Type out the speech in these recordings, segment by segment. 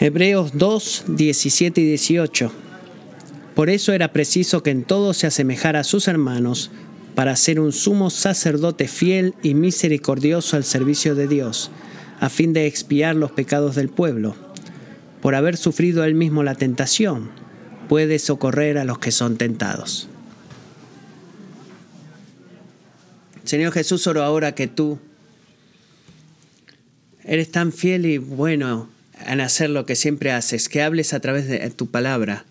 Hebreos 2, 17 y 18. Por eso era preciso que en todo se asemejara a sus hermanos, para ser un sumo sacerdote fiel y misericordioso al servicio de Dios, a fin de expiar los pecados del pueblo. Por haber sufrido él mismo la tentación, puede socorrer a los que son tentados. Señor Jesús, oro ahora que tú eres tan fiel y bueno en hacer lo que siempre haces, que hables a través de tu palabra.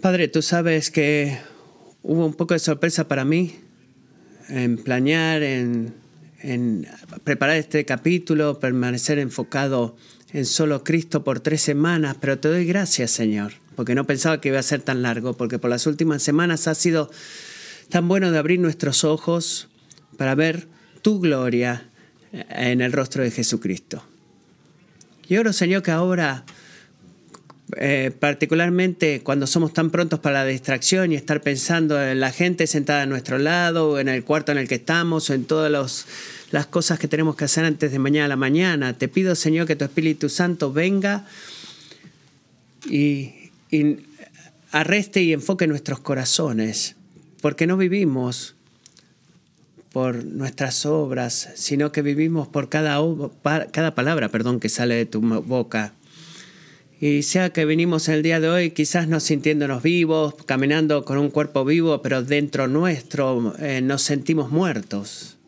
Padre, tú sabes que hubo un poco de sorpresa para mí en planear, en, preparar este capítulo, permanecer enfocado en solo Cristo por tres semanas, pero te doy gracias, Señor, porque no pensaba que iba a ser tan largo, porque por las últimas semanas ha sido tan bueno de abrir nuestros ojos para ver tu gloria en el rostro de Jesucristo. Y oro, Señor, que ahora, eh, particularmente cuando somos tan prontos para la distracción y estar pensando en la gente sentada a nuestro lado, o en el cuarto en el que estamos, o en todas las cosas que tenemos que hacer antes de mañana a la mañana, te pido, Señor, que tu Espíritu Santo venga y arreste y enfoque nuestros corazones, porque no vivimos por nuestras obras, sino que vivimos por cada, cada palabra perdón, que sale de tu boca. Y sea que venimos el día de hoy quizás no sintiéndonos vivos, caminando con un cuerpo vivo, pero dentro nuestro eh, nos sentimos muertos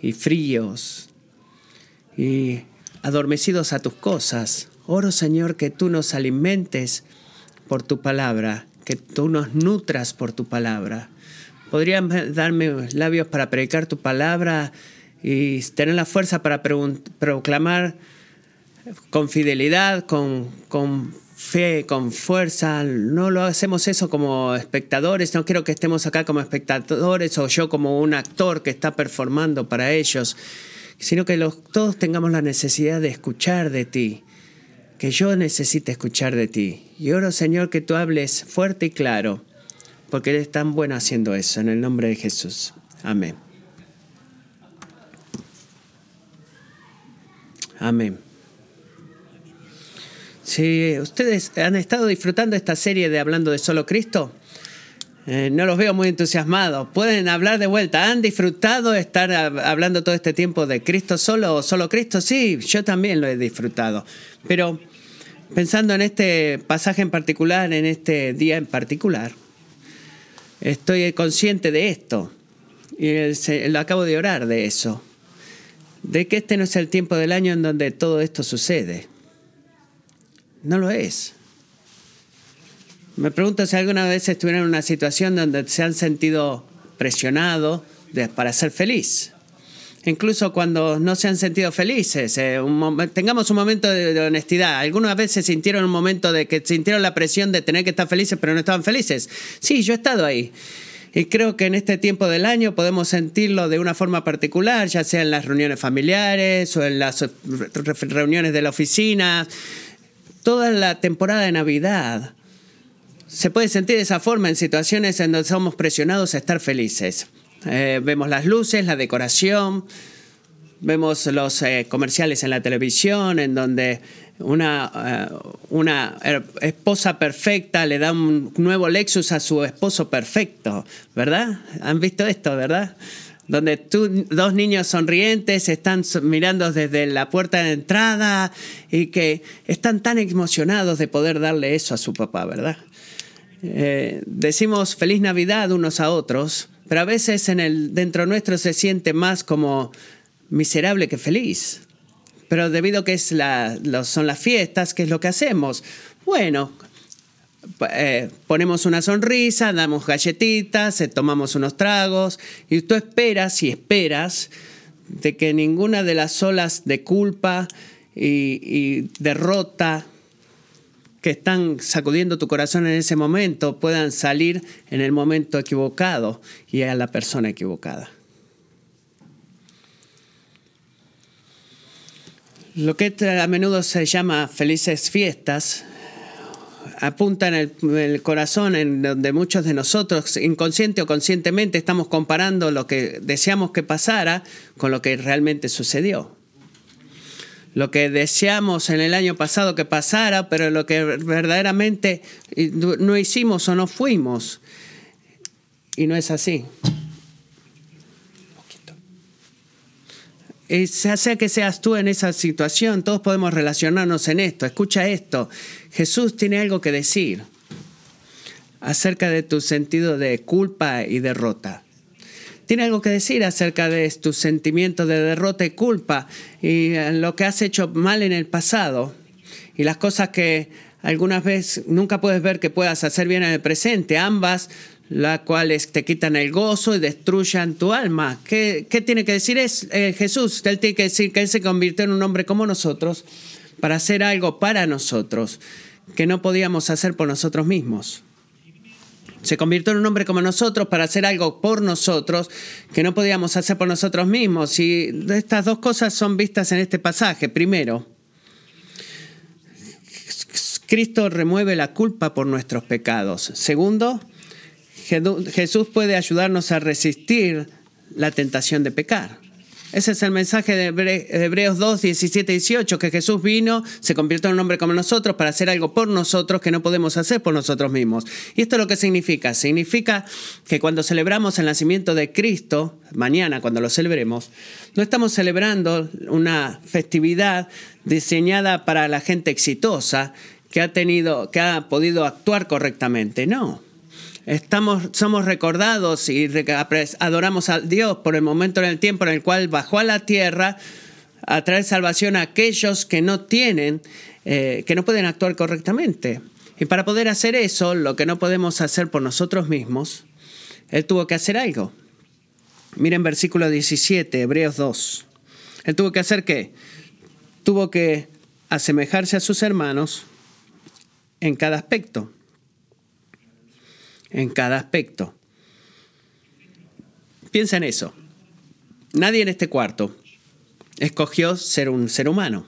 y fríos y adormecidos a tus cosas. Oro Señor que tú nos alimentes por tu palabra, que tú nos nutras por tu palabra ¿Podrían darme labios para predicar tu palabra y tener la fuerza para proclamar con fidelidad, con, con fe, con fuerza. No lo hacemos eso como espectadores, no quiero que estemos acá como espectadores o yo como un actor que está performando para ellos, sino que todos tengamos la necesidad de escuchar de ti, que yo necesite escuchar de ti. Y oro, Señor, que tú hables fuerte y claro porque Él es tan bueno haciendo eso, en el nombre de Jesús. Amén. Amén. Si ustedes han estado disfrutando esta serie de Hablando de Solo Cristo, eh, no los veo muy entusiasmados. Pueden hablar de vuelta. ¿Han disfrutado estar hablando todo este tiempo de Cristo solo o solo Cristo? Sí, yo también lo he disfrutado. Pero pensando en este pasaje en particular, en este día en particular, Estoy consciente de esto y lo acabo de orar de eso, de que este no es el tiempo del año en donde todo esto sucede. No lo es. Me pregunto si alguna vez estuvieron en una situación donde se han sentido presionados para ser feliz incluso cuando no se han sentido felices. Eh, tengamos un momento de, honestidad. Algunas veces sintieron un momento de que sintieron la presión de tener que estar felices, pero no estaban felices. Sí, yo he estado ahí. Y creo que en este tiempo del año podemos sentirlo de una forma particular, ya sea en las reuniones familiares o en las reuniones de la oficina. Toda la temporada de Navidad se puede sentir de esa forma en situaciones en donde somos presionados a estar felices. Eh, vemos las luces, la decoración, vemos los eh, comerciales en la televisión en donde una, eh, una esposa perfecta le da un nuevo Lexus a su esposo perfecto, ¿verdad? ¿Han visto esto, verdad? Donde tú, dos niños sonrientes están mirando desde la puerta de entrada y que están tan emocionados de poder darle eso a su papá, ¿verdad? decimos feliz Navidad unos a otros, pero a veces en el, dentro nuestro se siente más como miserable que feliz. Pero debido a que es la, son las fiestas, ¿qué es lo que hacemos? Bueno, eh, ponemos una sonrisa, damos galletitas, eh, tomamos unos tragos y tú esperas y esperas de que ninguna de las olas de culpa y, y derrota que están sacudiendo tu corazón en ese momento puedan salir en el momento equivocado y a la persona equivocada. Lo que a menudo se llama felices fiestas apunta en el, corazón en donde muchos de nosotros, inconsciente o conscientemente, estamos comparando lo que deseamos que pasara con lo que realmente sucedió. Lo que deseamos en el año pasado que pasara, pero lo que verdaderamente no hicimos o no fuimos. Y no es así. Y sea que seas tú en esa situación, todos podemos relacionarnos en esto. Escucha esto. Jesús tiene algo que decir acerca de tu sentido de culpa y derrota tiene algo que decir acerca de tus sentimientos de derrota y culpa y eh, lo que has hecho mal en el pasado y las cosas que algunas veces nunca puedes ver que puedas hacer bien en el presente, ambas las cuales te quitan el gozo y destruyan tu alma. ¿Qué, tiene que decir es eh, Jesús? Él tiene que decir que Él se convirtió en un hombre como nosotros para hacer algo para nosotros que no podíamos hacer por nosotros mismos. Se convirtió en un hombre como nosotros para hacer algo por nosotros que no podíamos hacer por nosotros mismos. Y estas dos cosas son vistas en este pasaje. Primero, Cristo remueve la culpa por nuestros pecados. Segundo, Jesús puede ayudarnos a resistir la tentación de pecar. Ese es el mensaje de Hebreos 2, 17 y 18, que Jesús vino, se convirtió en un hombre como nosotros para hacer algo por nosotros que no podemos hacer por nosotros mismos. Y esto es lo que significa. Significa que cuando celebramos el nacimiento de Cristo, mañana cuando lo celebremos, no estamos celebrando una festividad diseñada para la gente exitosa que ha tenido, que ha podido actuar correctamente. No. Estamos, somos recordados y adoramos a Dios por el momento en el tiempo en el cual bajó a la tierra a traer salvación a aquellos que no tienen, eh, que no pueden actuar correctamente. Y para poder hacer eso, lo que no podemos hacer por nosotros mismos, Él tuvo que hacer algo. Miren versículo 17, Hebreos 2. Él tuvo que hacer qué? Tuvo que asemejarse a sus hermanos en cada aspecto en cada aspecto. Piensa en eso. Nadie en este cuarto escogió ser un ser humano.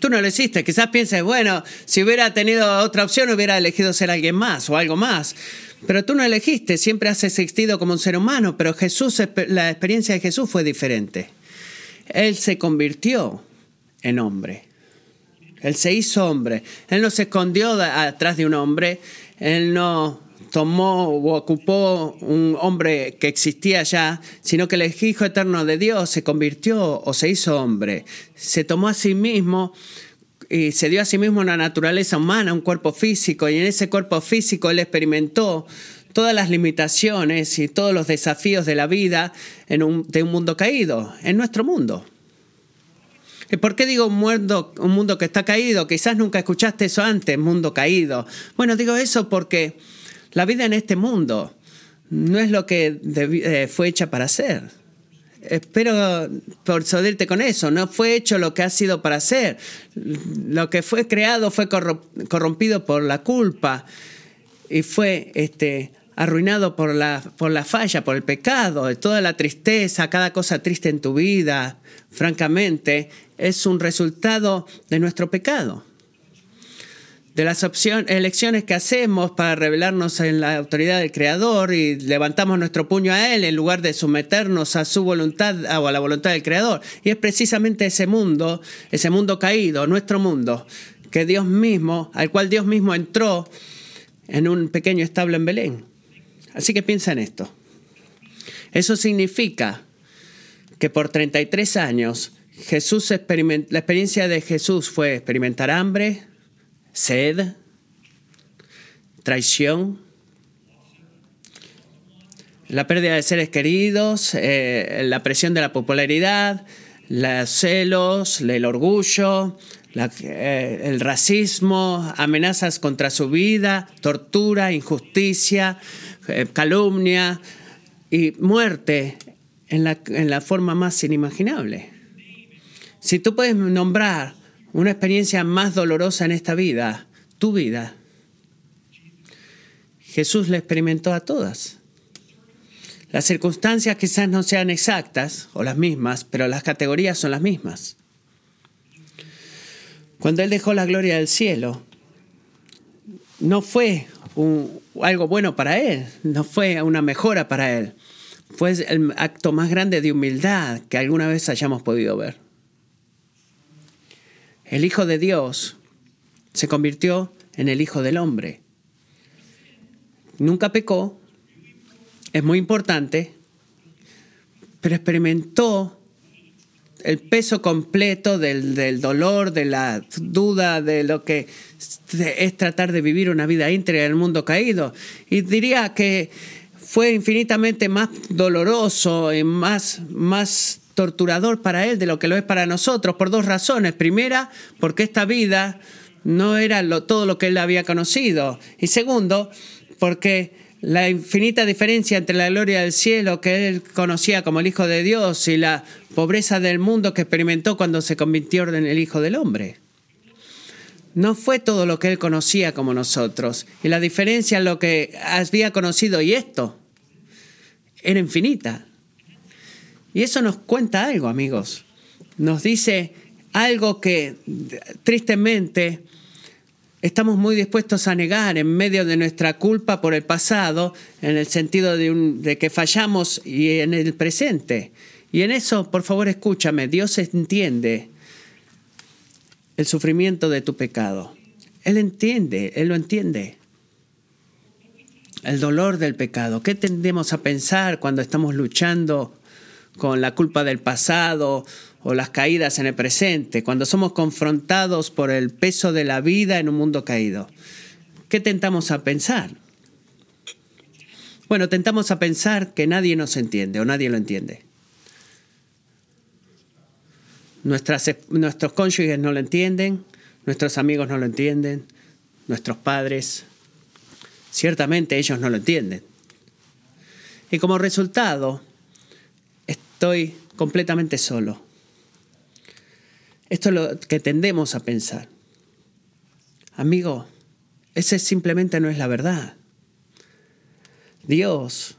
Tú no lo hiciste. Quizás pienses, bueno, si hubiera tenido otra opción hubiera elegido ser alguien más o algo más. Pero tú no elegiste, siempre has existido como un ser humano, pero Jesús, la experiencia de Jesús fue diferente. Él se convirtió en hombre. Él se hizo hombre. Él no se escondió atrás de un hombre. Él no tomó o ocupó un hombre que existía ya, sino que el Hijo Eterno de Dios se convirtió o se hizo hombre. Se tomó a sí mismo y se dio a sí mismo una naturaleza humana, un cuerpo físico, y en ese cuerpo físico él experimentó todas las limitaciones y todos los desafíos de la vida en de un mundo caído, en nuestro mundo. ¿Y por qué digo un mundo, un mundo que está caído? Quizás nunca escuchaste eso antes, mundo caído. Bueno, digo eso porque la vida en este mundo no es lo que eh, fue hecha para ser. Espero persuadirte con eso. No fue hecho lo que ha sido para ser. Lo que fue creado fue corrompido por la culpa y fue este, arruinado por la, por la falla, por el pecado, toda la tristeza, cada cosa triste en tu vida, francamente, es un resultado de nuestro pecado. De las elecciones que hacemos para revelarnos en la autoridad del Creador y levantamos nuestro puño a Él en lugar de someternos a su voluntad o a la voluntad del Creador. Y es precisamente ese mundo, ese mundo caído, nuestro mundo, que Dios mismo, al cual Dios mismo entró en un pequeño establo en Belén. Así que piensa en esto. Eso significa que por 33 años Jesús la experiencia de Jesús fue experimentar hambre, sed, traición, la pérdida de seres queridos, eh, la presión de la popularidad, los celos, el orgullo, eh, el racismo, amenazas contra su vida, tortura, injusticia, eh, calumnia y muerte en la forma más inimaginable. Si tú puedes nombrar una experiencia más dolorosa en esta vida, tu vida, Jesús la experimentó a todas. Las circunstancias quizás no sean exactas o las mismas, pero las categorías son las mismas. Cuando Él dejó la gloria del cielo, no fue algo bueno para Él, no fue una mejora para Él. Fue el acto más grande de humildad que alguna vez hayamos podido ver. El Hijo de Dios se convirtió en el Hijo del Hombre. Nunca pecó, es muy importante, pero experimentó el peso completo del, dolor, de la duda, de lo que es tratar de vivir una vida íntegra en el mundo caído. Y diría que fue infinitamente más doloroso y más, más torturador para él de lo que lo es para nosotros, por dos razones. Primera, porque esta vida no era todo lo que él había conocido. Y segundo, porque la infinita diferencia entre la gloria del cielo que él conocía como el Hijo de Dios y la pobreza del mundo que experimentó cuando se convirtió en el Hijo del Hombre. No fue todo lo que él conocía como nosotros. Y la diferencia en lo que había conocido y esto era infinita. Y eso nos cuenta algo, amigos. Nos dice algo que tristemente estamos muy dispuestos a negar en medio de nuestra culpa por el pasado, en el sentido de, que fallamos y en el presente. Y en eso, por favor, escúchame, Dios entiende el sufrimiento de tu pecado. Él entiende, Él lo entiende. El dolor del pecado. ¿Qué tendemos a pensar cuando estamos luchando con la culpa del pasado o las caídas en el presente, cuando somos confrontados por el peso de la vida en un mundo caído. ¿Qué tentamos a pensar? Bueno, tentamos a pensar que nadie nos entiende o nadie lo entiende. Nuestras, nuestros cónyuges no lo entienden, nuestros amigos no lo entienden, nuestros padres, ciertamente ellos no lo entienden. Y como resultado, estoy completamente solo. Esto es lo que tendemos a pensar. Amigo, ese simplemente no es la verdad. Dios,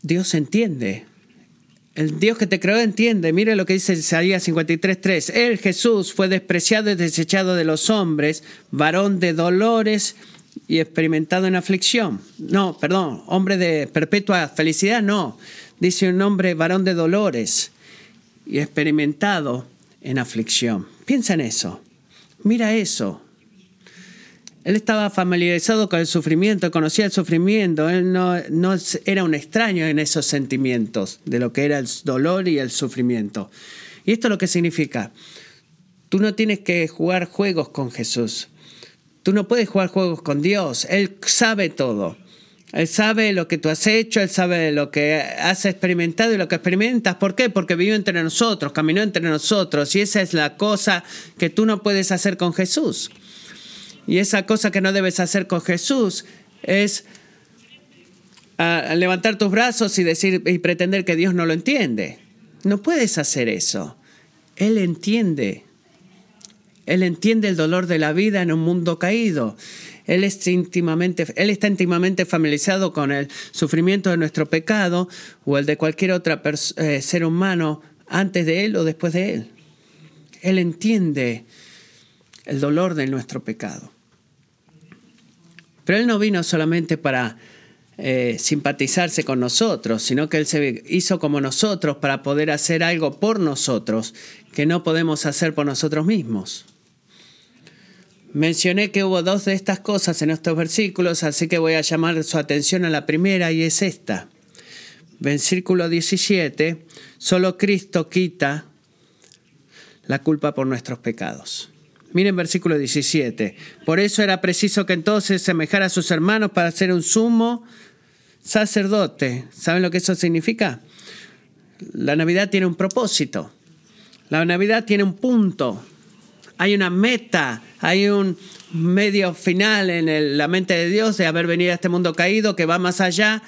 Dios entiende. El Dios que te creó entiende. Mire lo que dice Isaías 53.3. Él, Jesús, fue despreciado y desechado de los hombres, varón de dolores y experimentado en aflicción. No, perdón, hombre de perpetua felicidad, no. Dice un hombre varón de dolores y experimentado en aflicción. Piensa en eso. Mira eso. Él estaba familiarizado con el sufrimiento, conocía el sufrimiento, él no, no, era un extraño en esos sentimientos de lo que era el dolor y el sufrimiento. Y esto es lo que significa, tú no tienes que jugar juegos con Jesús, tú no puedes jugar juegos con Dios, Él sabe todo. Él sabe lo que tú has hecho, Él sabe lo que has experimentado y lo que experimentas. ¿Por qué? Porque vivió entre nosotros, caminó entre nosotros. Y esa es la cosa que tú no puedes hacer con Jesús. Y esa cosa que no debes hacer con Jesús es ah, levantar tus brazos y decir y pretender que Dios no lo entiende. No puedes hacer eso. Él entiende. Él entiende el dolor de la vida en un mundo caído. Él, es íntimamente, él está íntimamente familiarizado con el sufrimiento de nuestro pecado o el de cualquier otro eh, ser humano antes de Él o después de Él. Él entiende el dolor de nuestro pecado. Pero Él no vino solamente para eh, simpatizarse con nosotros, sino que Él se hizo como nosotros para poder hacer algo por nosotros que no podemos hacer por nosotros mismos. Mencioné que hubo dos de estas cosas en estos versículos, así que voy a llamar su atención a la primera y es esta. Versículo 17, solo Cristo quita la culpa por nuestros pecados. Miren versículo 17. Por eso era preciso que entonces semejara a sus hermanos para ser un sumo sacerdote. ¿Saben lo que eso significa? La Navidad tiene un propósito. La Navidad tiene un punto hay una meta, hay un medio final en la mente de Dios de haber venido a este mundo caído que va más allá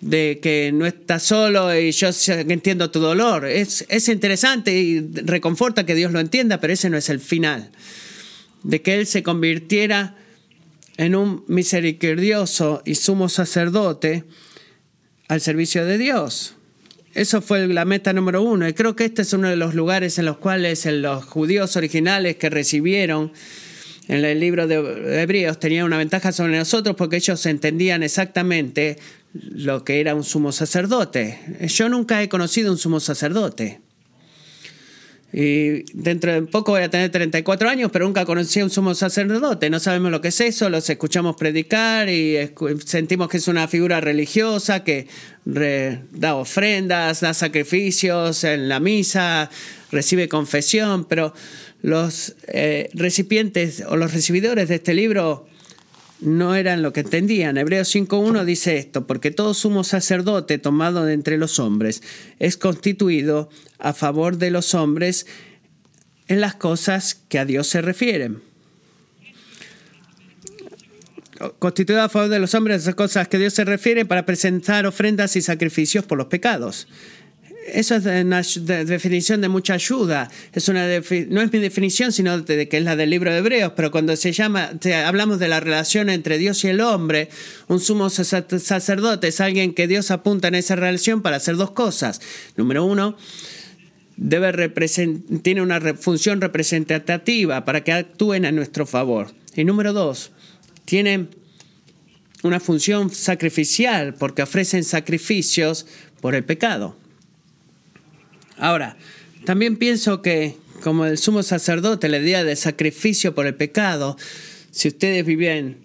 de que no estás solo y yo entiendo tu dolor. Es, es interesante y reconforta que Dios lo entienda, pero ese no es el final. De que Él se convirtiera en un misericordioso y sumo sacerdote al servicio de Dios. Eso fue la meta número uno. Y creo que este es uno de los lugares en los cuales los judíos originales que recibieron en el libro de Hebreos tenían una ventaja sobre nosotros porque ellos entendían exactamente lo que era un sumo sacerdote. Yo nunca he conocido un sumo sacerdote. Y dentro de poco voy a tener 34 años, pero nunca conocí a un sumo sacerdote. No sabemos lo que es eso, los escuchamos predicar y sentimos que es una figura religiosa que da ofrendas, da sacrificios en la misa, recibe confesión, pero los eh, recipientes o los recibidores de este libro no eran lo que entendían. Hebreos 5.1 dice esto, porque todo sumo sacerdote tomado de entre los hombres es constituido a favor de los hombres en las cosas que a Dios se refieren. Constituido a favor de los hombres en las cosas que a Dios se refiere para presentar ofrendas y sacrificios por los pecados. Eso es una definición de mucha ayuda. Es una no es mi definición, sino de, que es la del libro de Hebreos, pero cuando se llama, hablamos de la relación entre Dios y el hombre, un sumo sacerdote es alguien que Dios apunta en esa relación para hacer dos cosas. Número uno, debe tiene una función representativa para que actúen a nuestro favor. Y número dos, tiene una función sacrificial porque ofrecen sacrificios por el pecado. Ahora, también pienso que como el sumo sacerdote le día de sacrificio por el pecado, si ustedes viven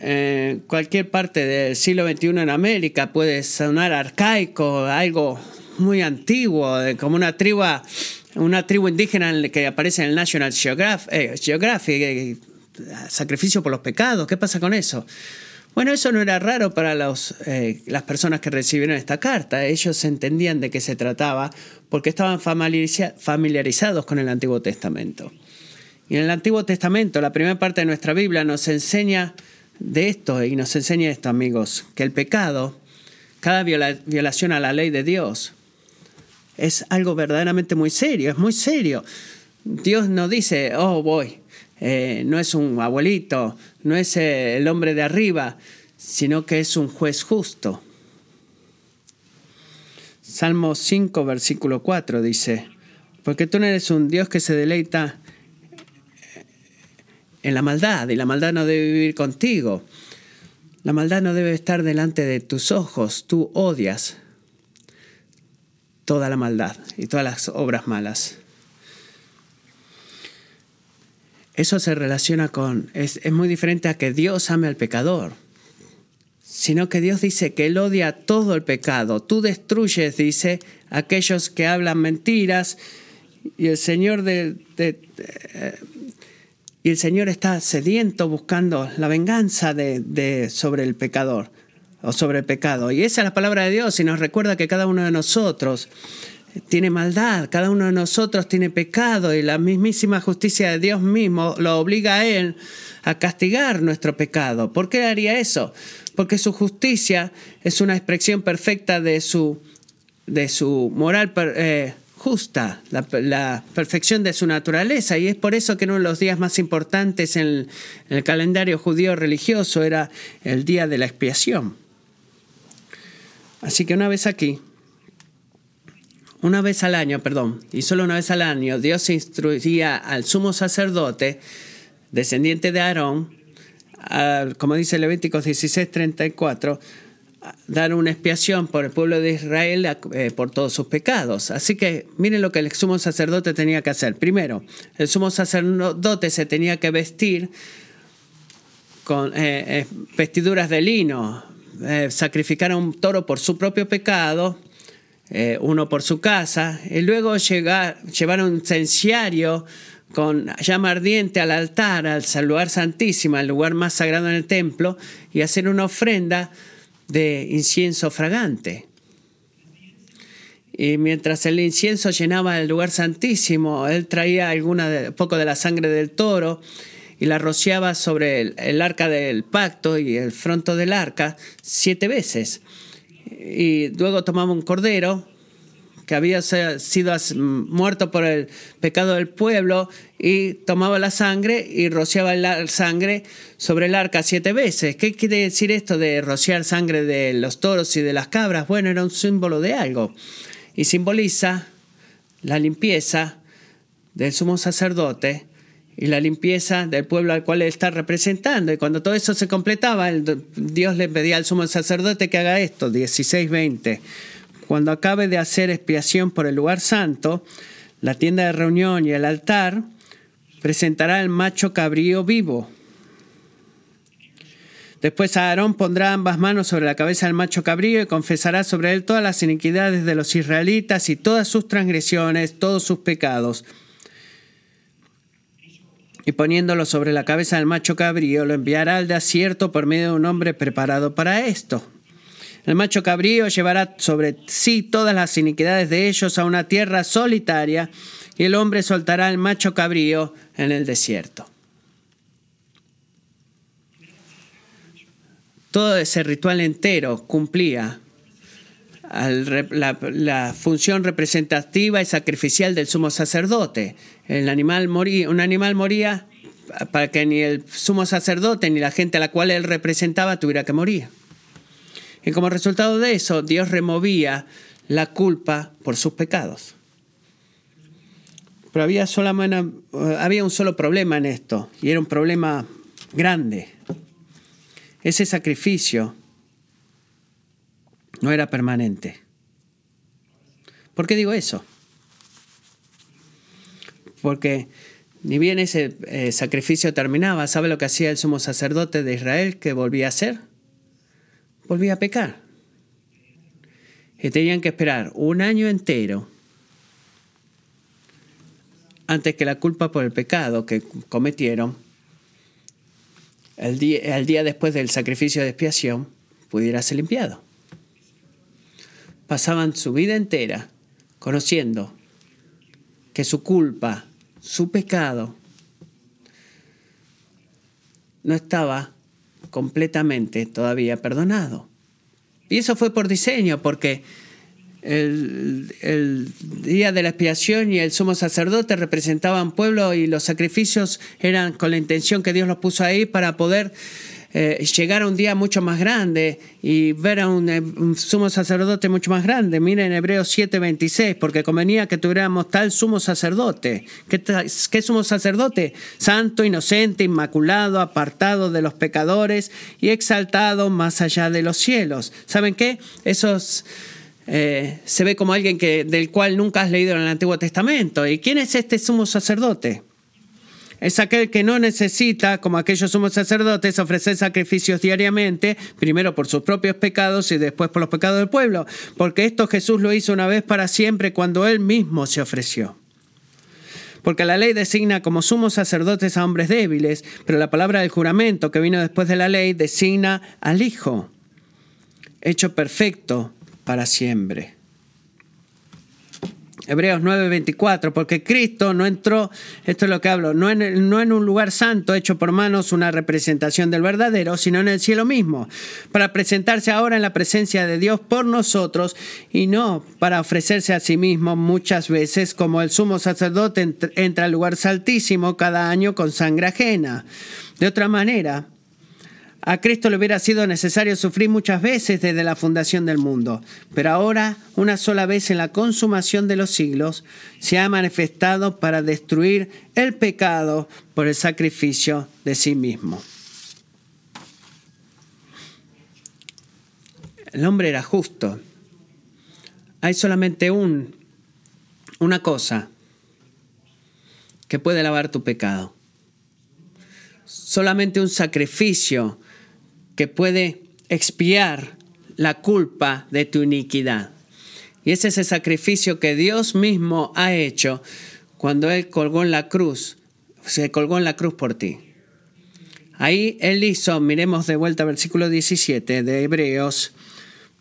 en cualquier parte del siglo XXI en América, puede sonar arcaico, algo muy antiguo, como una tribu, una tribu indígena que aparece en el National eh, Geographic, eh, sacrificio por los pecados, ¿qué pasa con eso? Bueno, eso no era raro para los, eh, las personas que recibieron esta carta. Ellos entendían de qué se trataba porque estaban familiarizados con el Antiguo Testamento. Y en el Antiguo Testamento, la primera parte de nuestra Biblia nos enseña de esto y nos enseña esto, amigos, que el pecado, cada violación a la ley de Dios, es algo verdaderamente muy serio, es muy serio. Dios no dice, oh, voy, eh, no es un abuelito, no es eh, el hombre de arriba, sino que es un juez justo. Salmo 5, versículo 4 dice, porque tú no eres un Dios que se deleita en la maldad y la maldad no debe vivir contigo. La maldad no debe estar delante de tus ojos. Tú odias toda la maldad y todas las obras malas. Eso se relaciona con, es, muy diferente a que Dios ame al pecador, sino que Dios dice que Él odia todo el pecado. Tú destruyes, dice, aquellos que hablan mentiras y el Señor de, eh, y el Señor está sediento buscando la venganza de, sobre el pecador o sobre el pecado. Y esa es la palabra de Dios y nos recuerda que cada uno de nosotros tiene maldad, cada uno de nosotros tiene pecado y la mismísima justicia de Dios mismo lo obliga a Él a castigar nuestro pecado. ¿Por qué haría eso? Porque su justicia es una expresión perfecta de su, de su moral eh, justa, la, perfección de su naturaleza. Y es por eso que uno de los días más importantes en el calendario judío religioso era el día de la expiación. Así que una vez aquí, una vez al año, perdón, y solo una vez al año, Dios instruía al sumo sacerdote, descendiente de Aarón, como dice Levíticos 16:34, dar una expiación por el pueblo de Israel eh, por todos sus pecados. Así que miren lo que el sumo sacerdote tenía que hacer. Primero, el sumo sacerdote se tenía que vestir con eh, eh, vestiduras de lino, sacrificar a un toro por su propio pecado eh, uno por su casa, y luego llegar, llevar un cenciario con llama ardiente al altar, al lugar santísimo, al lugar más sagrado en el templo, y hacer una ofrenda de incienso fragante. Y mientras el incienso llenaba el lugar santísimo, él traía alguna poco de la sangre del toro y la rociaba sobre el, el arca del pacto y el fronto del arca siete veces y luego tomaba un cordero que había sido muerto por el pecado del pueblo y tomaba la sangre y rociaba la sangre sobre el arca siete veces. ¿Qué quiere decir esto de rociar sangre de los toros y de las cabras? Bueno, era un símbolo de algo y simboliza la limpieza del sumo sacerdote y la limpieza del pueblo al cual él está representando. Y cuando todo eso se completaba, Dios le pedía al sumo sacerdote que haga esto, 16-20. Cuando acabe de hacer expiación por el lugar santo, la tienda de reunión y el altar, presentará el macho cabrío vivo. Después Aarón pondrá ambas manos sobre la cabeza del macho cabrío y confesará sobre él todas las iniquidades de los israelitas y todas sus transgresiones, todos sus pecados. Y poniéndolo sobre la cabeza del macho cabrío, lo enviará al desierto por medio de un hombre preparado para esto. El macho cabrío llevará sobre sí todas las iniquidades de ellos a una tierra solitaria, y el hombre soltará al macho cabrío en el desierto. todo ese ritual entero cumplía la, función representativa y sacrificial del sumo sacerdote. El animal moría, un animal moría para que ni el sumo sacerdote ni la gente a la cual él representaba tuviera que morir. Y como resultado de eso, Dios removía la culpa por sus pecados. Pero había, había un solo problema en esto, y era un problema grande ese sacrificio no era permanente. ¿Por qué digo eso? Porque ni bien ese eh, sacrificio terminaba, ¿sabe lo que hacía el sumo sacerdote de Israel que volvía a hacer? Volvía a pecar. Y tenían que esperar un año entero antes que la culpa por el pecado que cometieron el día, día después del sacrificio de expiación, pudiera ser limpiado. Pasaban su vida entera conociendo que su culpa, su pecado, no estaba completamente todavía perdonado. Y eso fue por diseño, porque el, día de la expiación y el sumo sacerdote representaban pueblo y los sacrificios eran con la intención que Dios los puso ahí para poder eh, llegar a un día mucho más grande y ver a un, eh, sumo sacerdote mucho más grande. Miren Hebreos 7:26, porque convenía que tuviéramos tal sumo sacerdote. ¿Qué, ¿Qué sumo sacerdote? Santo, inocente, inmaculado, apartado de los pecadores y exaltado más allá de los cielos. ¿Saben qué? Esos eh, se ve como alguien que, del cual nunca has leído en el Antiguo Testamento. ¿Y quién es este sumo sacerdote? Es aquel que no necesita, como aquellos sumos sacerdotes, ofrecer sacrificios diariamente, primero por sus propios pecados y después por los pecados del pueblo, porque esto Jesús lo hizo una vez para siempre cuando él mismo se ofreció. Porque la ley designa como sumos sacerdotes a hombres débiles, pero la palabra del juramento que vino después de la ley designa al Hijo, hecho perfecto para siempre. Hebreos 9:24, porque Cristo no entró, esto es lo que hablo, no en, no en un lugar santo hecho por manos, una representación del verdadero, sino en el cielo mismo, para presentarse ahora en la presencia de Dios por nosotros y no para ofrecerse a sí mismo muchas veces como el sumo sacerdote entra al lugar saltísimo cada año con sangre ajena. De otra manera, a Cristo le hubiera sido necesario sufrir muchas veces desde la fundación del mundo, pero ahora, una sola vez en la consumación de los siglos, se ha manifestado para destruir el pecado por el sacrificio de sí mismo. El hombre era justo. Hay solamente un, una cosa que puede lavar tu pecado. Solamente un sacrificio que puede expiar la culpa de tu iniquidad. Y ese es el sacrificio que Dios mismo ha hecho cuando Él colgó en la cruz, se colgó en la cruz por ti. Ahí Él hizo, miremos de vuelta versículo 17 de Hebreos,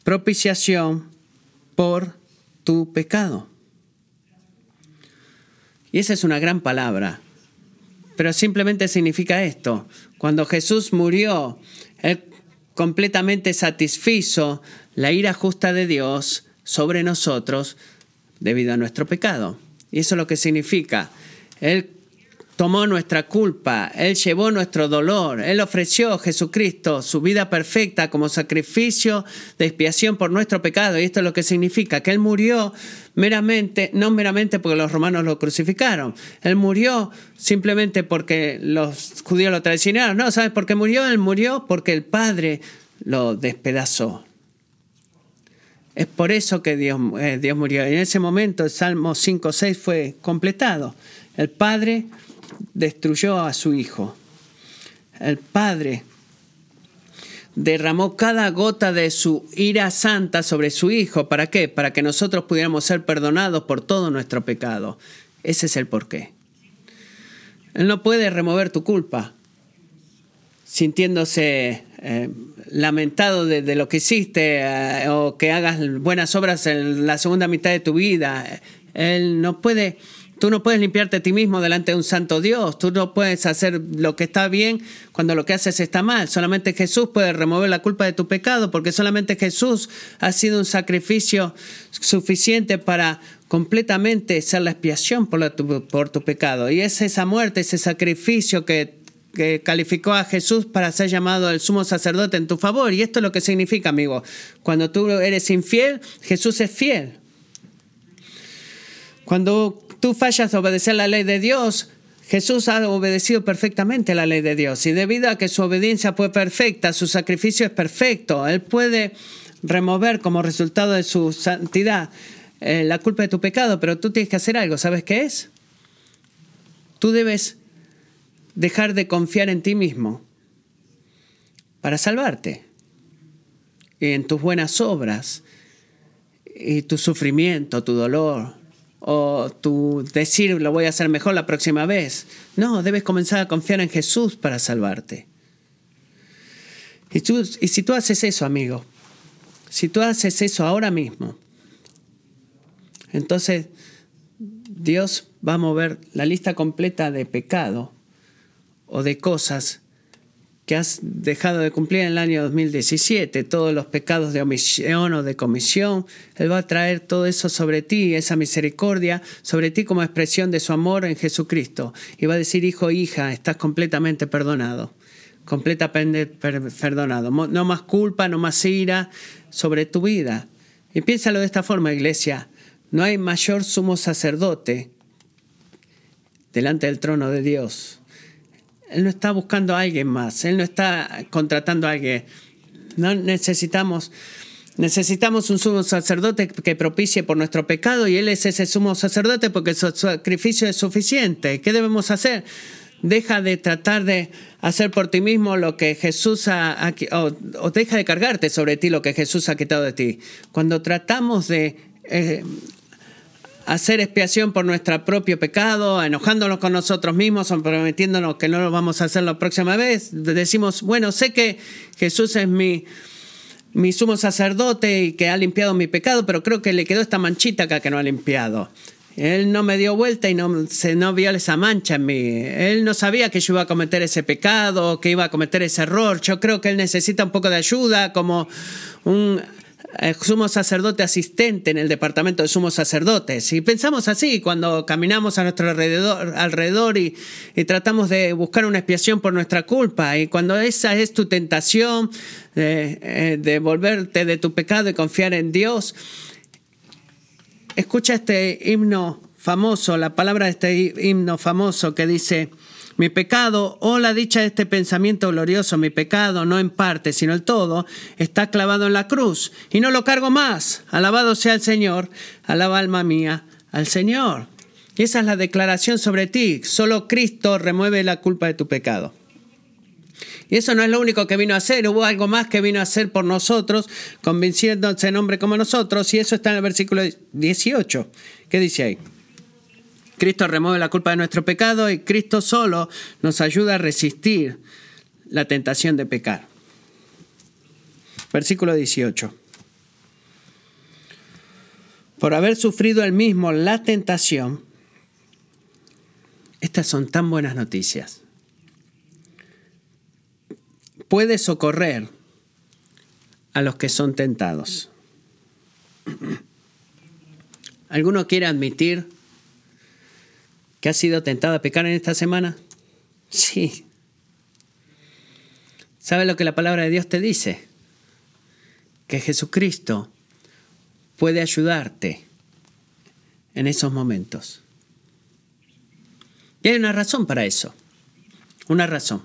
propiciación por tu pecado. Y esa es una gran palabra, pero simplemente significa esto. Cuando Jesús murió, Él completamente satisfizo la ira justa de Dios sobre nosotros debido a nuestro pecado. Y eso es lo que significa. Él tomó nuestra culpa, Él llevó nuestro dolor, Él ofreció a Jesucristo su vida perfecta como sacrificio de expiación por nuestro pecado. Y esto es lo que significa que Él murió meramente, no meramente porque los romanos lo crucificaron, Él murió simplemente porque los judíos lo traicionaron. No, ¿sabes por qué murió? Él murió porque el Padre lo despedazó. Es por eso que Dios, eh, Dios murió. En ese momento el Salmo 5.6 fue completado. El Padre destruyó a su Hijo. El Padre derramó cada gota de su ira santa sobre su Hijo. ¿Para qué? Para que nosotros pudiéramos ser perdonados por todo nuestro pecado. Ese es el porqué. Él no puede remover tu culpa sintiéndose eh, lamentado de, lo que hiciste eh, o que hagas buenas obras en la segunda mitad de tu vida. Él no puede, tú no puedes limpiarte a ti mismo delante de un santo Dios. Tú no puedes hacer lo que está bien cuando lo que haces está mal. Solamente Jesús puede remover la culpa de tu pecado porque solamente Jesús ha sido un sacrificio suficiente para completamente ser la expiación por, por tu pecado. Y es esa muerte, ese sacrificio que que calificó a Jesús para ser llamado el sumo sacerdote en tu favor. Y esto es lo que significa, amigo. Cuando tú eres infiel, Jesús es fiel. Cuando tú fallas a obedecer la ley de Dios, Jesús ha obedecido perfectamente la ley de Dios. Y debido a que su obediencia fue perfecta, su sacrificio es perfecto, Él puede remover como resultado de su santidad eh, la culpa de tu pecado, pero tú tienes que hacer algo. ¿Sabes qué es? Tú debes dejar de confiar en ti mismo para salvarte y en tus buenas obras y tu sufrimiento, tu dolor o tu decir lo voy a hacer mejor la próxima vez. No, debes comenzar a confiar en Jesús para salvarte. Y, tú, y si tú haces eso, amigo, si tú haces eso ahora mismo, entonces Dios va a mover la lista completa de pecado o de cosas que has dejado de cumplir en el año 2017, todos los pecados de omisión o de comisión, Él va a traer todo eso sobre ti, esa misericordia sobre ti como expresión de su amor en Jesucristo. Y va a decir, hijo, hija, estás completamente perdonado, completamente perdonado. No más culpa, no más ira sobre tu vida. Y piénsalo de esta forma, iglesia. No hay mayor sumo sacerdote delante del trono de Dios él no está buscando a alguien más, Él no está contratando a alguien. No necesitamos, necesitamos un sumo sacerdote que propicie por nuestro pecado y Él es ese sumo sacerdote porque su sacrificio es suficiente. ¿Qué debemos hacer? Deja de tratar de hacer por ti mismo lo que Jesús ha, o, deja de cargarte sobre ti lo que Jesús ha quitado de ti. Cuando tratamos de eh, hacer expiación por nuestro propio pecado, enojándonos con nosotros mismos o prometiéndonos que no lo vamos a hacer la próxima vez. Decimos, bueno, sé que Jesús es mi, mi sumo sacerdote y que ha limpiado mi pecado, pero creo que le quedó esta manchita acá que no ha limpiado. Él no me dio vuelta y no, se, no vio esa mancha en mí. Él no sabía que yo iba a cometer ese pecado, que iba a cometer ese error. Yo creo que él necesita un poco de ayuda, como un sumo sacerdote asistente en el departamento de sumos sacerdotes. Y pensamos así cuando caminamos a nuestro alrededor, y, tratamos de buscar una expiación por nuestra culpa. Y cuando esa es tu tentación de, eh, de volverte de tu pecado y confiar en Dios, escucha este himno famoso, la palabra de este himno famoso que dice, mi pecado, o la dicha de este pensamiento glorioso, mi pecado, no en parte, sino el todo, está clavado en la cruz y no lo cargo más. Alabado sea el Señor, alaba alma mía al Señor. Y esa es la declaración sobre ti. Solo Cristo remueve la culpa de tu pecado. Y eso no es lo único que vino a hacer, hubo algo más que vino a hacer por nosotros, convenciéndose en hombre como nosotros, y eso está en el versículo 18. ¿Qué dice ahí? Cristo remueve la culpa de nuestro pecado y Cristo solo nos ayuda a resistir la tentación de pecar. Versículo 18. Por haber sufrido él mismo la tentación, estas son tan buenas noticias. Puede socorrer a los que son tentados. ¿Alguno quiere admitir ¿Que has sido tentado a pecar en esta semana? Sí. ¿Sabes lo que la palabra de Dios te dice? Que Jesucristo puede ayudarte en esos momentos. Y hay una razón para eso. Una razón.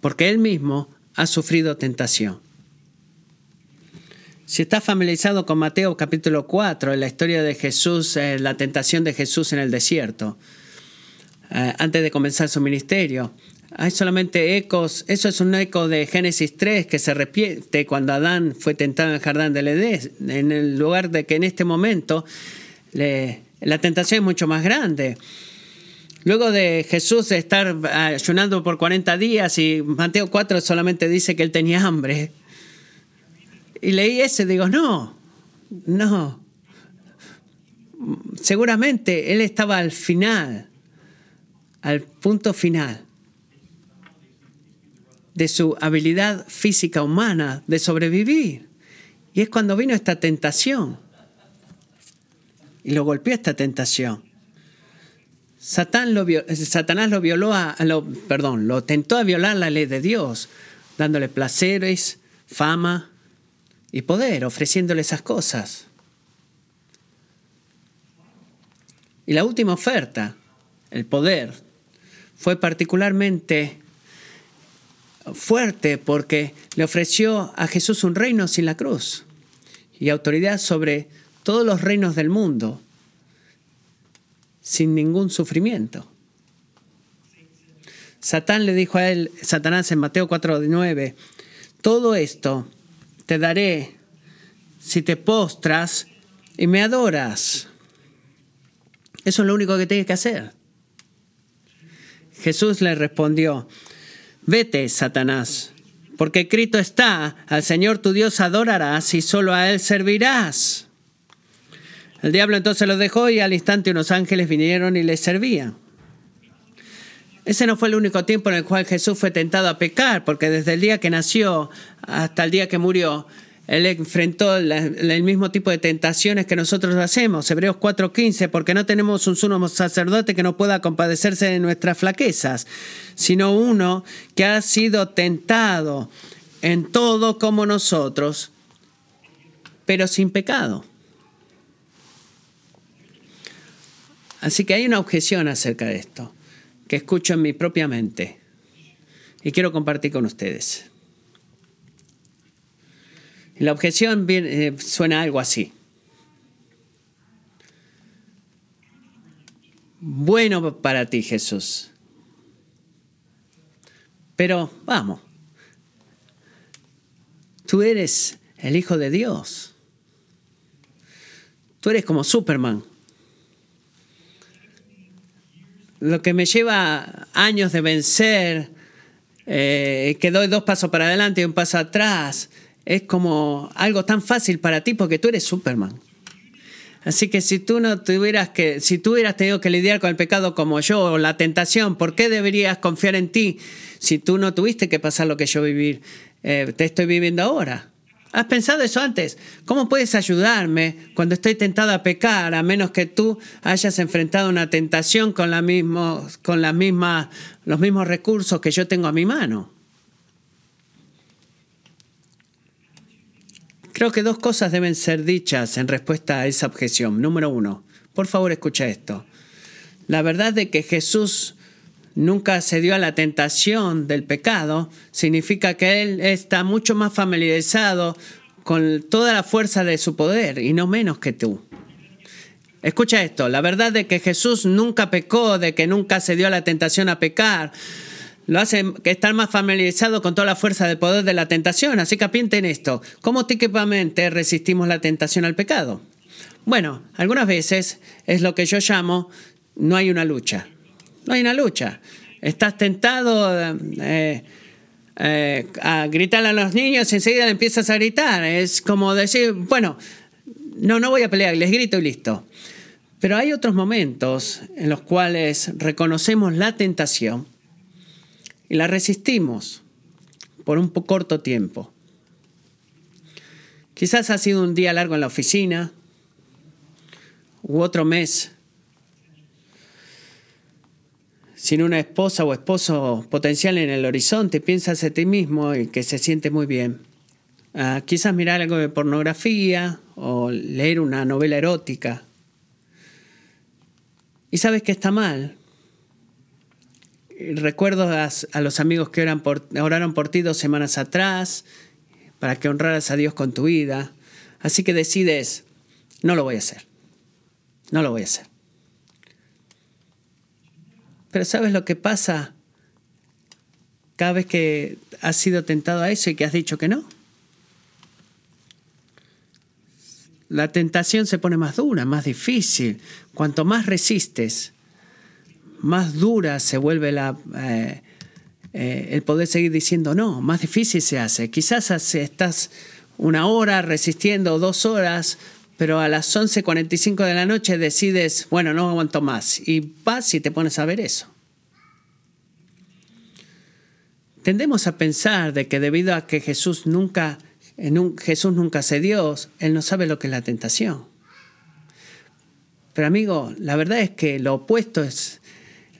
Porque Él mismo ha sufrido tentación. Si estás familiarizado con Mateo capítulo 4, en la historia de Jesús, eh, la tentación de Jesús en el desierto, eh, antes de comenzar su ministerio, hay solamente ecos, eso es un eco de Génesis 3 que se repite cuando Adán fue tentado en el jardín del Edén, en el lugar de que en este momento la tentación es mucho más grande. Luego de Jesús estar ayunando por 40 días y Mateo 4 solamente dice que él tenía hambre, y leí ese, digo, no, no. Seguramente él estaba al final, al punto final de su habilidad física humana de sobrevivir. Y es cuando vino esta tentación. Y lo golpeó esta tentación. Satán lo, Satanás lo violó a, lo, perdón, lo tentó a violar la ley de Dios, dándole placeres, fama, y poder, ofreciéndole esas cosas. Y la última oferta, el poder, fue particularmente fuerte porque le ofreció a Jesús un reino sin la cruz y autoridad sobre todos los reinos del mundo sin ningún sufrimiento. Satán le dijo a él, Satanás en Mateo 4:9, todo esto te daré si te postras y me adoras. Eso es lo único que tienes que hacer. Jesús le respondió, vete, Satanás, porque Cristo está, al Señor tu Dios adorarás y solo a Él servirás. El diablo entonces lo dejó y al instante unos ángeles vinieron y le servían. Ese no fue el único tiempo en el cual Jesús fue tentado a pecar, porque desde el día que nació hasta el día que murió, él enfrentó el mismo tipo de tentaciones que nosotros hacemos. Hebreos 4:15, porque no tenemos un sumo sacerdote que no pueda compadecerse de nuestras flaquezas, sino uno que ha sido tentado en todo como nosotros, pero sin pecado. Así que hay una objeción acerca de esto que escucho en mi propia mente y quiero compartir con ustedes. La objeción eh, suena algo así. Bueno para ti, Jesús. Pero vamos, tú eres el Hijo de Dios. Tú eres como Superman lo que me lleva años de vencer, eh, que doy dos pasos para adelante y un paso atrás, es como algo tan fácil para ti porque tú eres Superman. Así que si tú no tuvieras que, si tú hubieras tenido que lidiar con el pecado como yo o la tentación, ¿por qué deberías confiar en ti si tú no tuviste que pasar lo que yo vivir, eh, te estoy viviendo ahora? ¿Has pensado eso antes? ¿Cómo puedes ayudarme cuando estoy tentado a pecar, a menos que tú hayas enfrentado una tentación con, la mismo, con los mismos recursos que yo tengo a mi mano? Creo que dos cosas deben ser dichas en respuesta a esa objeción. Número uno, por favor escucha esto. La verdad de que Jesús nunca se dio a la tentación del pecado, significa que Él está mucho más familiarizado con toda la fuerza de su poder y no menos que tú. Escucha esto, la verdad de que Jesús nunca pecó, de que nunca se dio a la tentación a pecar, lo hace que estar más familiarizado con toda la fuerza del poder de la tentación. Así que en esto. ¿Cómo típicamente resistimos la tentación al pecado? Bueno, algunas veces es lo que yo llamo no hay una lucha. No hay una lucha. Estás tentado eh, eh, a gritar a los niños, enseguida le empiezas a gritar. Es como decir, bueno, no, no voy a pelear, les grito y listo. Pero hay otros momentos en los cuales reconocemos la tentación y la resistimos por un corto tiempo. Quizás ha sido un día largo en la oficina u otro mes sin una esposa o esposo potencial en el horizonte, piensas a ti mismo y que se siente muy bien. Ah, quizás mirar algo de pornografía o leer una novela erótica. Y sabes que está mal. Recuerdo a, los amigos que por, oraron por ti dos semanas atrás para que honraras a Dios con tu vida. Así que decides, no lo voy a hacer. No lo voy a hacer. Pero ¿sabes lo que pasa cada vez que has sido tentado a eso y que has dicho que no? La tentación se pone más dura, más difícil. Cuanto más resistes, más dura se vuelve la, eh, eh, el poder seguir diciendo no, más difícil se hace. Quizás estás una hora resistiendo, dos horas, pero a las 11.45 de la noche decides, bueno, no aguanto más. Y vas y te pones a ver eso. Tendemos a pensar de que debido a que Jesús nunca, Jesús nunca Dios, Él no sabe lo que es la tentación. Pero amigo, la verdad es que lo opuesto es,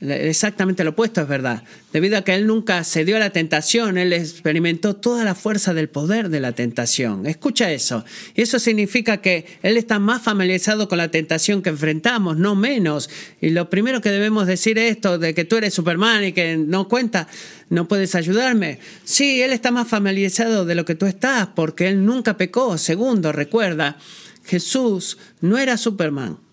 Exactamente lo opuesto es verdad. Debido a que él nunca cedió a la tentación, él experimentó toda la fuerza del poder de la tentación. Escucha eso. Y eso significa que él está más familiarizado con la tentación que enfrentamos, no menos. Y lo primero que debemos decir es esto de que tú eres Superman y que no cuenta, no puedes ayudarme. Sí, él está más familiarizado de lo que tú estás porque él nunca pecó. Segundo, recuerda, Jesús no era Superman.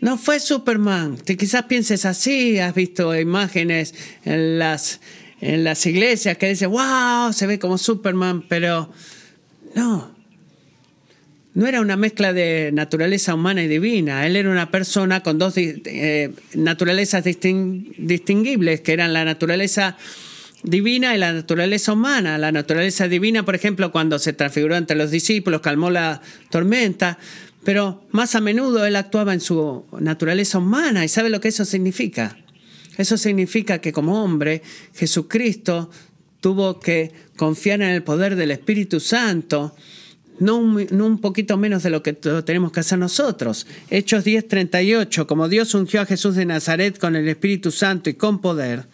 No fue Superman. Te quizás pienses así, has visto imágenes en las, en las iglesias que dicen, wow, se ve como Superman, pero no. No era una mezcla de naturaleza humana y divina. Él era una persona con dos eh, naturalezas distinguibles, que eran la naturaleza divina y la naturaleza humana. La naturaleza divina, por ejemplo, cuando se transfiguró ante los discípulos, calmó la tormenta pero más a menudo él actuaba en su naturaleza humana y sabe lo que eso significa. Eso significa que como hombre Jesucristo tuvo que confiar en el poder del Espíritu Santo, no un, poquito menos de lo que tenemos que hacer nosotros. Hechos 10:38, como Dios ungió a Jesús de Nazaret con el Espíritu Santo y con poder.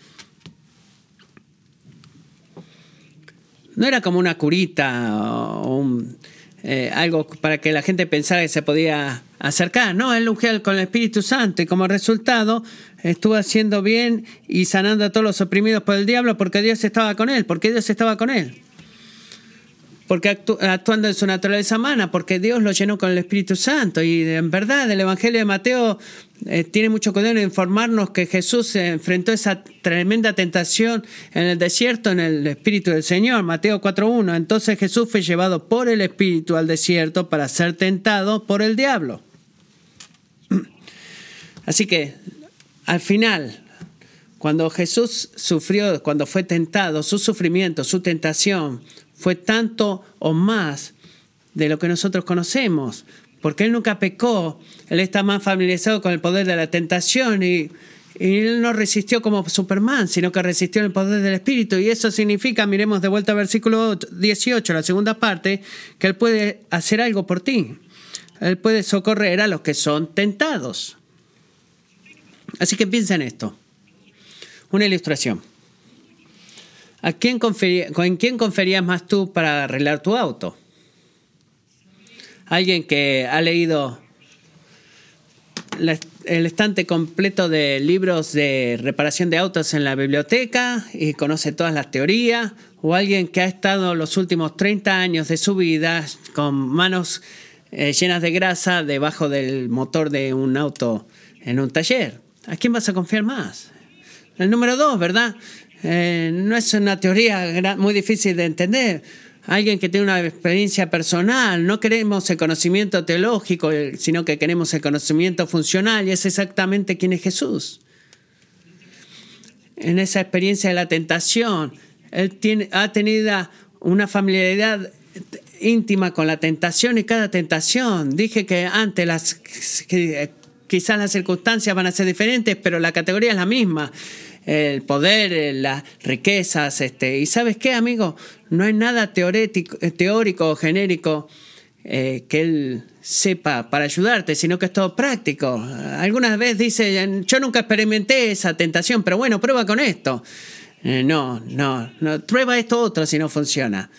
No era como una curita o un, eh, algo para que la gente pensara que se podía acercar. No, él ungió con el Espíritu Santo y como resultado estuvo haciendo bien y sanando a todos los oprimidos por el diablo porque Dios estaba con él, porque Dios estaba con él porque actuando en su naturaleza humana, porque Dios lo llenó con el Espíritu Santo. Y en verdad el Evangelio de Mateo eh, tiene mucho cuidado en informarnos que Jesús se enfrentó a esa tremenda tentación en el desierto en el Espíritu del Señor. Mateo 4.1. Entonces Jesús fue llevado por el Espíritu al desierto para ser tentado por el diablo. Así que al final, cuando Jesús sufrió, cuando fue tentado, su sufrimiento, su tentación, fue tanto o más de lo que nosotros conocemos, porque Él nunca pecó, Él está más familiarizado con el poder de la tentación y, Él no resistió como Superman, sino que resistió el poder del Espíritu. Y eso significa, miremos de vuelta al versículo 18, la segunda parte, que Él puede hacer algo por ti. Él puede socorrer a los que son tentados. Así que piensa en esto. Una ilustración. ¿A quién ¿En quién conferías más tú para arreglar tu auto? Alguien que ha leído el estante completo de libros de reparación de autos en la biblioteca y conoce todas las teorías, o alguien que ha estado los últimos 30 años de su vida con manos eh, llenas de grasa debajo del motor de un auto en un taller. ¿A quién vas a confiar más? El número dos, ¿verdad? Eh, no es una teoría muy difícil de entender. Alguien que tiene una experiencia personal, no queremos el conocimiento teológico, sino que queremos el conocimiento funcional y es exactamente quién es Jesús. En esa experiencia de la tentación, él tiene, ha tenido una familiaridad íntima con la tentación y cada tentación. Dije que antes las, quizás las circunstancias van a ser diferentes, pero la categoría es la misma el poder, eh, las riquezas. Este, y sabes qué, amigo, no hay nada teórico, eh, teórico o genérico eh, que él sepa para ayudarte, sino que es todo práctico. Algunas veces dice, yo nunca experimenté esa tentación, pero bueno, prueba con esto. no, no, no, prueba esto otro si no funciona.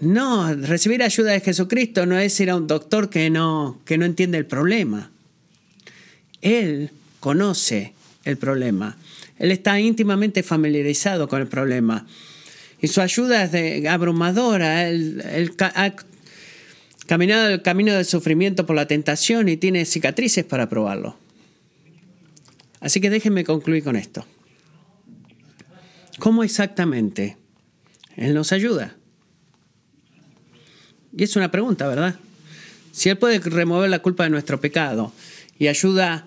No, recibir ayuda de Jesucristo no es ir a un doctor que no, que no entiende el problema. Él conoce el problema. Él está íntimamente familiarizado con el problema. Y su ayuda es de abrumadora. Él, caminado el camino del sufrimiento por la tentación y tiene cicatrices para probarlo. Así que déjenme concluir con esto. ¿Cómo exactamente Él nos ayuda? Y es una pregunta, ¿verdad? Si Él puede remover la culpa de nuestro pecado y ayuda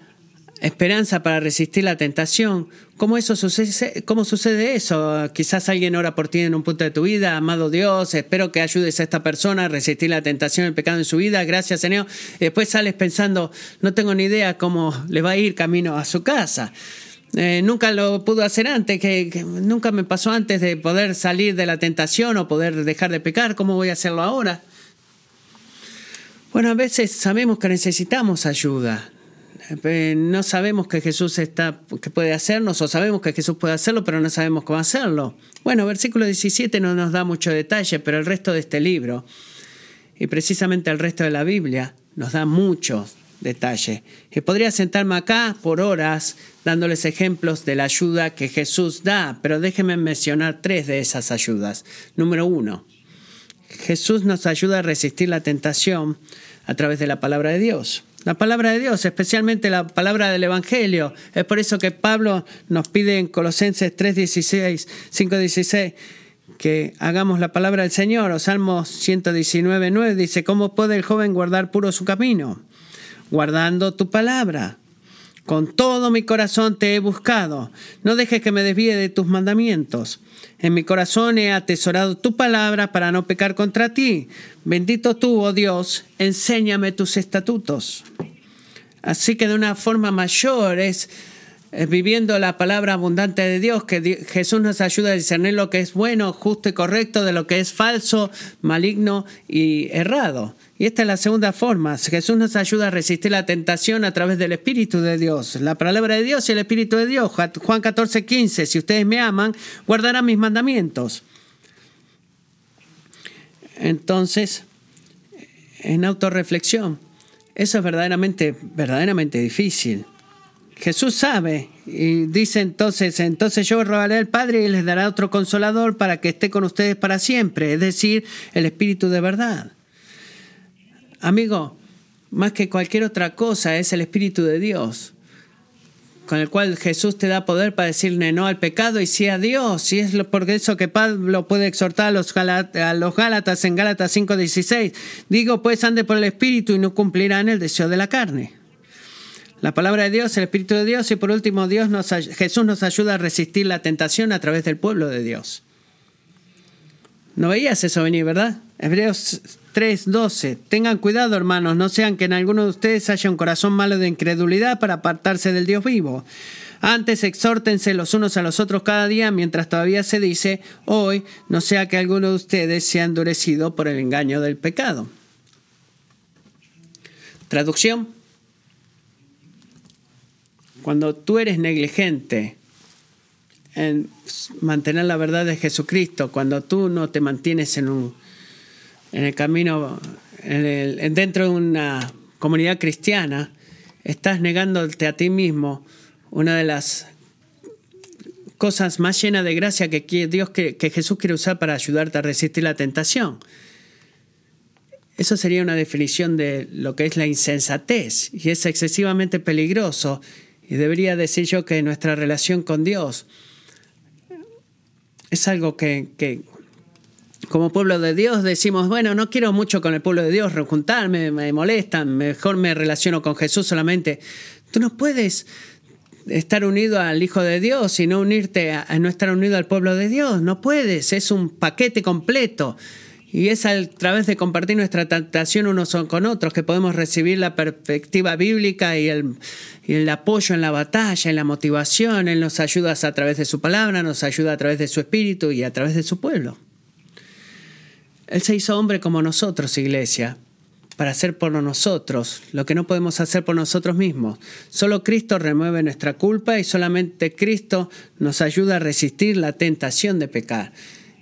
esperanza para resistir la tentación, ¿cómo, eso sucede, ¿cómo sucede eso? Quizás alguien ora por ti en un punto de tu vida, amado Dios, espero que ayudes a esta persona a resistir la tentación, el pecado en su vida, gracias Señor. Después sales pensando, no tengo ni idea cómo le va a ir camino a su casa. Eh, nunca lo pudo hacer antes, que, nunca me pasó antes de poder salir de la tentación o poder dejar de pecar, ¿cómo voy a hacerlo ahora? Bueno, a veces sabemos que necesitamos ayuda. Eh, no sabemos que Jesús está, que puede hacernos, o sabemos que Jesús puede hacerlo, pero no sabemos cómo hacerlo. Bueno, versículo 17 no nos da mucho detalle, pero el resto de este libro, y precisamente el resto de la Biblia, nos da mucho detalle. Y podría sentarme acá por horas dándoles ejemplos de la ayuda que Jesús da, pero déjenme mencionar tres de esas ayudas. Número uno, Jesús nos ayuda a resistir la tentación a través de la palabra de Dios. La palabra de Dios, especialmente la palabra del Evangelio. Es por eso que Pablo nos pide en Colosenses 3.16, 5.16, que hagamos la palabra del Señor. O Salmos 119.9 dice, ¿cómo puede el joven guardar puro su camino? Guardando tu palabra. Con todo mi corazón te he buscado. No dejes que me desvíe de tus mandamientos. En mi corazón he atesorado tu palabra para no pecar contra ti. Bendito tú, oh Dios, enséñame tus estatutos. Así que de una forma mayor es viviendo la palabra abundante de Dios, que Jesús nos ayuda a discernir lo que es bueno, justo y correcto de lo que es falso, maligno y errado. Y esta es la segunda forma. Jesús nos ayuda a resistir la tentación a través del Espíritu de Dios. La palabra de Dios y el Espíritu de Dios. Juan 14, 15. Si ustedes me aman, guardarán mis mandamientos. Entonces, en autorreflexión, eso es verdaderamente, verdaderamente difícil. Jesús sabe y dice entonces, entonces yo rogaré al Padre y les dará otro consolador para que esté con ustedes para siempre, es decir, el Espíritu de verdad. Amigo, más que cualquier otra cosa es el Espíritu de Dios, con el cual Jesús te da poder para decirle no al pecado y sí a Dios. Y es por eso que Pablo puede exhortar a los, a los Gálatas en Gálatas 5:16. Digo, pues ande por el Espíritu y no cumplirán el deseo de la carne. La palabra de Dios, el Espíritu de Dios y por último Dios Jesús nos ayuda a resistir la tentación a través del pueblo de Dios. No veías eso venir, ¿verdad? Hebreos 3:12. Tengan cuidado, hermanos, no sean que en alguno de ustedes haya un corazón malo de incredulidad para apartarse del Dios vivo. Antes exhórtense los unos a los otros cada día mientras todavía se dice hoy, no sea que alguno de ustedes sea endurecido por el engaño del pecado. Traducción. Cuando tú eres negligente en mantener la verdad de Jesucristo, cuando tú no te mantienes en un en el camino, en dentro de una comunidad cristiana, estás negándote a ti mismo una de las cosas más llenas de gracia que Dios que, que Jesús quiere usar para ayudarte a resistir la tentación. Eso sería una definición de lo que es la insensatez y es excesivamente peligroso. Y debería decir yo que nuestra relación con Dios es algo que, que, como pueblo de Dios decimos, bueno, no quiero mucho con el pueblo de Dios juntarme, me molestan, mejor me relaciono con Jesús solamente. Tú no puedes estar unido al Hijo de Dios y no unirte a, no estar unido al pueblo de Dios. No puedes, es un paquete completo. Y es a través de compartir nuestra tentación unos con otros que podemos recibir la perspectiva bíblica y el, y el apoyo en la batalla, en la motivación. Él nos ayuda a través de su palabra, nos ayuda a través de su espíritu y a través de su pueblo. Él se hizo hombre como nosotros, iglesia, para hacer por nosotros lo que no podemos hacer por nosotros mismos. Solo Cristo remueve nuestra culpa y solamente Cristo nos ayuda a resistir la tentación de pecar.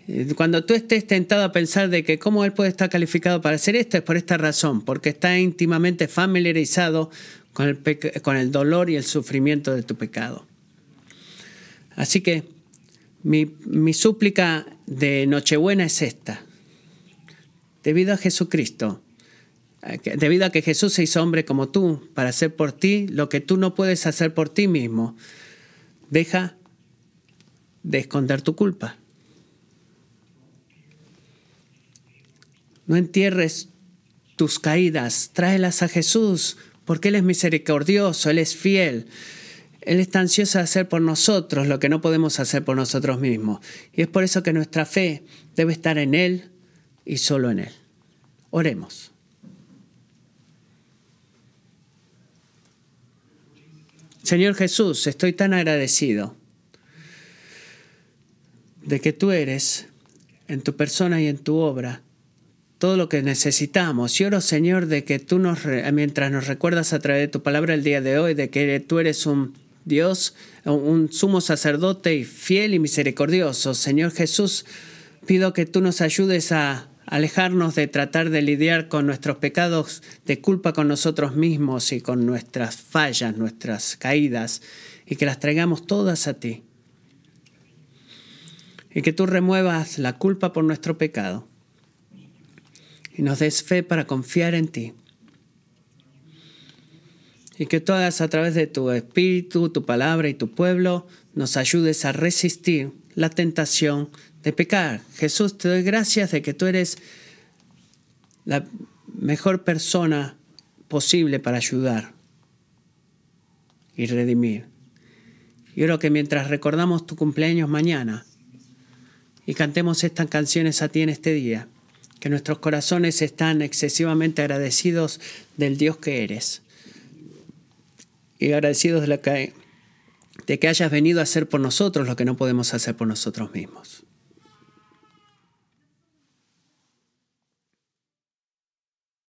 Eh, cuando tú estés tentado a pensar de que cómo Él puede estar calificado para hacer esto, es por esta razón, porque está íntimamente familiarizado con el, dolor y el sufrimiento de tu pecado. Así que mi súplica de Nochebuena es esta debido a Jesucristo, eh, debido a que Jesús se hizo hombre como tú, para hacer por ti lo que tú no puedes hacer por ti mismo. Deja de esconder tu culpa. No entierres tus caídas, tráelas a Jesús, porque Él es misericordioso, Él es fiel. Él está ansioso de hacer por nosotros lo que no podemos hacer por nosotros mismos. Y es por eso que nuestra fe debe estar en Él y solo en Él. Oremos. Señor Jesús, estoy tan agradecido de que tú eres en tu persona y en tu obra todo lo que necesitamos. Y oro, Señor, de que tú nos, mientras nos recuerdas a través de tu palabra el día de hoy, de que tú eres un Dios, un sumo sacerdote y fiel y misericordioso. Señor Jesús, pido que tú nos ayudes a alejarnos de tratar de lidiar con nuestros pecados de culpa con nosotros mismos y con nuestras fallas, nuestras caídas, y que las traigamos todas a ti. Y que tú remuevas la culpa por nuestro pecado y nos des fe para confiar en ti. Y que todas a través de tu espíritu, tu palabra y tu pueblo nos ayudes a resistir la tentación de pecar. Jesús, te doy gracias de que tú eres la mejor persona posible para ayudar y redimir. Y oro que mientras recordamos tu cumpleaños mañana y cantemos estas canciones a ti en este día, que nuestros corazones están excesivamente agradecidos del Dios que eres y agradecidos de, que, de que hayas venido a hacer por nosotros lo que no podemos hacer por nosotros mismos.